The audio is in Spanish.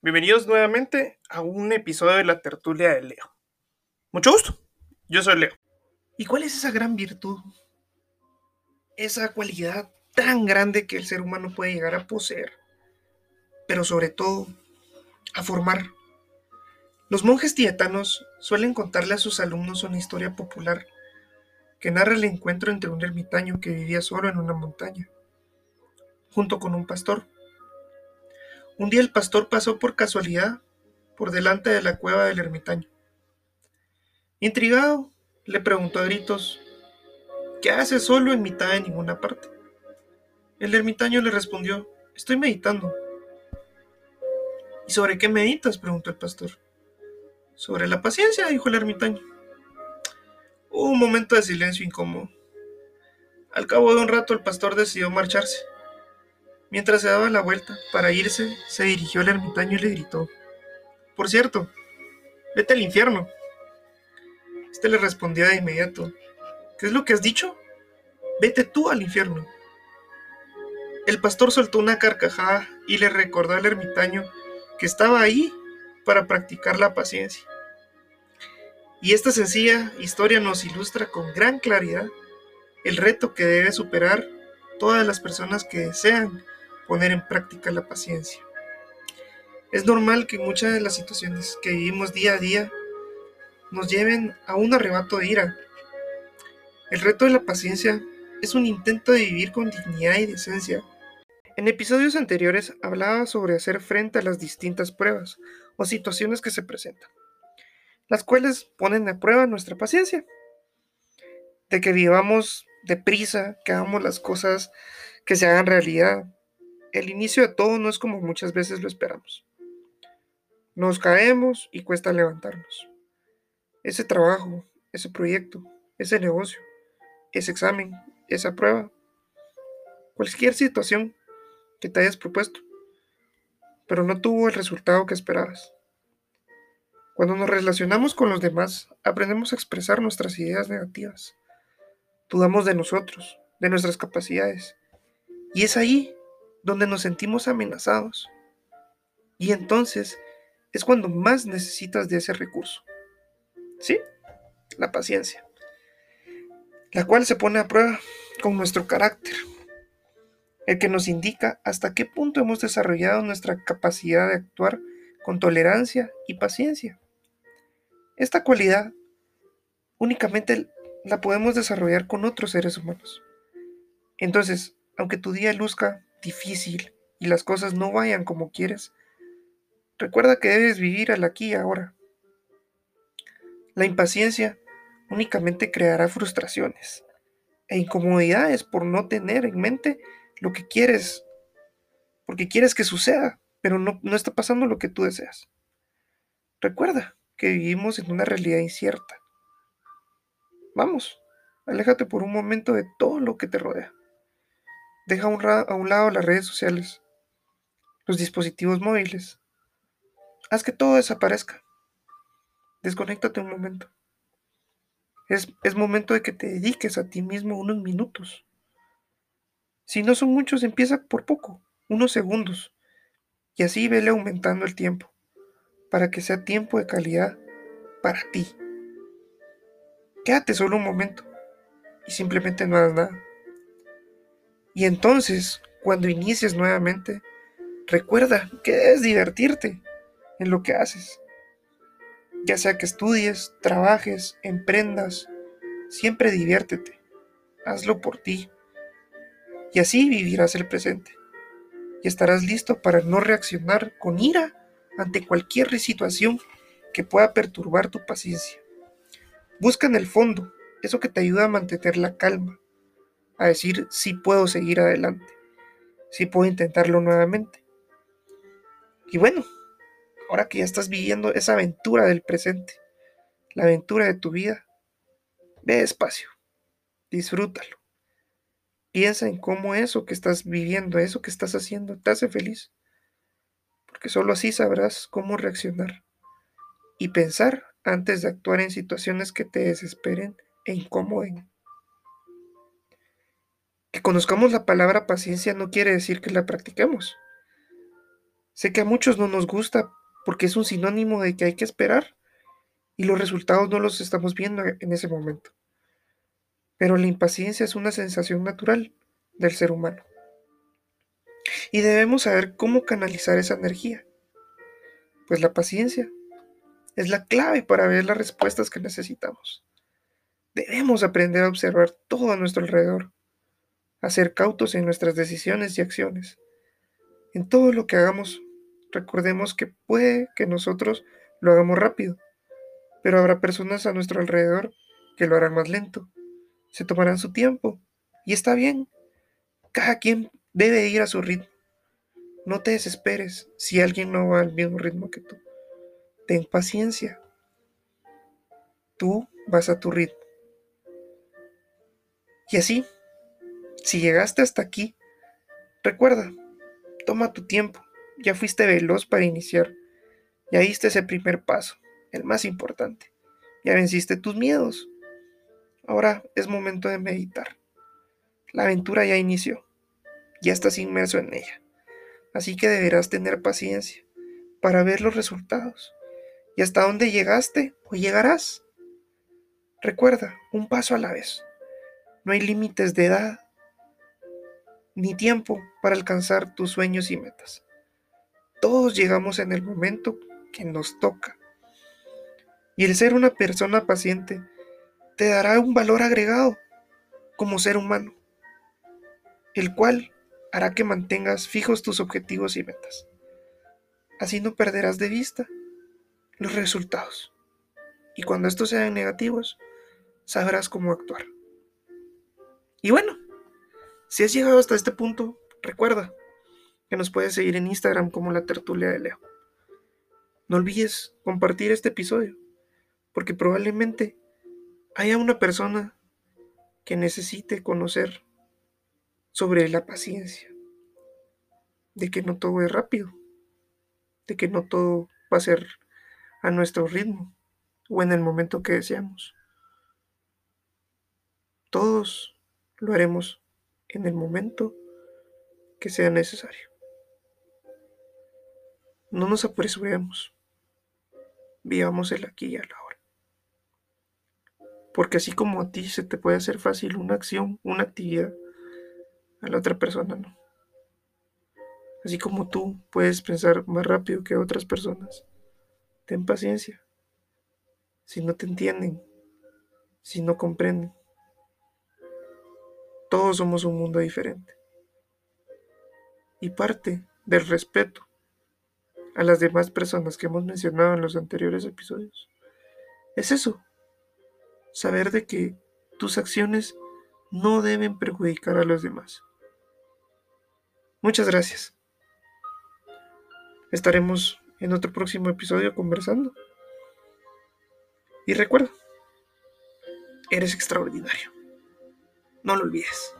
Bienvenidos nuevamente a un episodio de la tertulia de Leo. Mucho gusto, yo soy Leo. ¿Y cuál es esa gran virtud? Esa cualidad tan grande que el ser humano puede llegar a poseer, pero sobre todo a formar. Los monjes tibetanos suelen contarle a sus alumnos una historia popular que narra el encuentro entre un ermitaño que vivía solo en una montaña, junto con un pastor un día el pastor pasó por casualidad por delante de la cueva del ermitaño. Intrigado, le preguntó a gritos, ¿qué haces solo en mitad de ninguna parte? El ermitaño le respondió, estoy meditando. ¿Y sobre qué meditas? preguntó el pastor. Sobre la paciencia, dijo el ermitaño. Hubo un momento de silencio incómodo. Al cabo de un rato el pastor decidió marcharse. Mientras se daba la vuelta para irse, se dirigió al ermitaño y le gritó, Por cierto, vete al infierno. Este le respondió de inmediato, ¿qué es lo que has dicho? Vete tú al infierno. El pastor soltó una carcajada y le recordó al ermitaño que estaba ahí para practicar la paciencia. Y esta sencilla historia nos ilustra con gran claridad el reto que debe superar todas las personas que desean poner en práctica la paciencia. Es normal que muchas de las situaciones que vivimos día a día nos lleven a un arrebato de ira. El reto de la paciencia es un intento de vivir con dignidad y decencia. En episodios anteriores hablaba sobre hacer frente a las distintas pruebas o situaciones que se presentan, las cuales ponen a prueba nuestra paciencia. De que vivamos deprisa, que hagamos las cosas que se hagan realidad, el inicio de todo no es como muchas veces lo esperamos. Nos caemos y cuesta levantarnos. Ese trabajo, ese proyecto, ese negocio, ese examen, esa prueba, cualquier situación que te hayas propuesto, pero no tuvo el resultado que esperabas. Cuando nos relacionamos con los demás, aprendemos a expresar nuestras ideas negativas. Dudamos de nosotros, de nuestras capacidades. Y es ahí donde nos sentimos amenazados. Y entonces es cuando más necesitas de ese recurso. ¿Sí? La paciencia. La cual se pone a prueba con nuestro carácter. El que nos indica hasta qué punto hemos desarrollado nuestra capacidad de actuar con tolerancia y paciencia. Esta cualidad únicamente la podemos desarrollar con otros seres humanos. Entonces, aunque tu día luzca difícil y las cosas no vayan como quieres, recuerda que debes vivir al aquí y ahora. La impaciencia únicamente creará frustraciones e incomodidades por no tener en mente lo que quieres, porque quieres que suceda, pero no, no está pasando lo que tú deseas. Recuerda que vivimos en una realidad incierta. Vamos, aléjate por un momento de todo lo que te rodea. Deja a un lado las redes sociales, los dispositivos móviles. Haz que todo desaparezca. Desconéctate un momento. Es, es, momento de que te dediques a ti mismo unos minutos. Si no son muchos, empieza por poco, unos segundos. Y así vele aumentando el tiempo, para que sea tiempo de calidad para ti. Quédate solo un momento y simplemente no hagas nada. Y entonces, cuando inicies nuevamente, recuerda que debes divertirte en lo que haces. Ya sea que estudies, trabajes, emprendas, siempre diviértete. Hazlo por ti. Y así vivirás el presente. Y estarás listo para no reaccionar con ira ante cualquier situación que pueda perturbar tu paciencia. Busca en el fondo eso que te ayuda a mantener la calma, a decir si puedo seguir adelante, si puedo intentarlo nuevamente. Y bueno, ahora que ya estás viviendo esa aventura del presente, la aventura de tu vida, ve despacio, disfrútalo. Piensa en cómo eso que estás viviendo, eso que estás haciendo, te hace feliz. Porque solo así sabrás cómo reaccionar y pensar antes de actuar en situaciones que te desesperen e incomoden. Que conozcamos la palabra paciencia no quiere decir que la practiquemos. Sé que a muchos no nos gusta porque es un sinónimo de que hay que esperar y los resultados no los estamos viendo en ese momento. Pero la impaciencia es una sensación natural del ser humano. Y debemos saber cómo canalizar esa energía. Pues la paciencia es la clave para ver las respuestas que necesitamos. Debemos aprender a observar todo a nuestro alrededor, a ser cautos en nuestras decisiones y acciones. En todo lo que hagamos, recordemos que puede que nosotros lo hagamos rápido, pero habrá personas a nuestro alrededor que lo harán más lento. Se tomarán su tiempo y está bien. Cada quien debe ir a su ritmo. No te desesperes si alguien no va al mismo ritmo que tú. Ten paciencia. Tú vas a tu ritmo. Y así, si llegaste hasta aquí, recuerda, toma tu tiempo. Ya fuiste veloz para iniciar. Ya diste ese primer paso, el más importante. Ya venciste tus miedos. Ahora es momento de meditar. La aventura ya inició. Ya estás inmerso en ella. Así que deberás tener paciencia para ver los resultados. Y hasta dónde llegaste o llegarás. Recuerda, un paso a la vez. No hay límites de edad ni tiempo para alcanzar tus sueños y metas. Todos llegamos en el momento que nos toca. Y el ser una persona paciente te dará un valor agregado como ser humano, el cual hará que mantengas fijos tus objetivos y metas. Así no perderás de vista los resultados. Y cuando estos sean negativos, sabrás cómo actuar. Y bueno, si has llegado hasta este punto, recuerda que nos puedes seguir en Instagram como la tertulia de Leo. No olvides compartir este episodio, porque probablemente haya una persona que necesite conocer sobre la paciencia, de que no todo es rápido, de que no todo va a ser a nuestro ritmo o en el momento que deseamos. Todos lo haremos en el momento que sea necesario. No nos apresuremos, vivamos el aquí y el ahora. Porque así como a ti se te puede hacer fácil una acción, una actividad, a la otra persona no. Así como tú puedes pensar más rápido que otras personas, ten paciencia. Si no te entienden, si no comprenden, todos somos un mundo diferente. Y parte del respeto a las demás personas que hemos mencionado en los anteriores episodios es eso, saber de que tus acciones no deben perjudicar a los demás. Muchas gracias. Estaremos en otro próximo episodio conversando. Y recuerda, eres extraordinario. No lo olvides.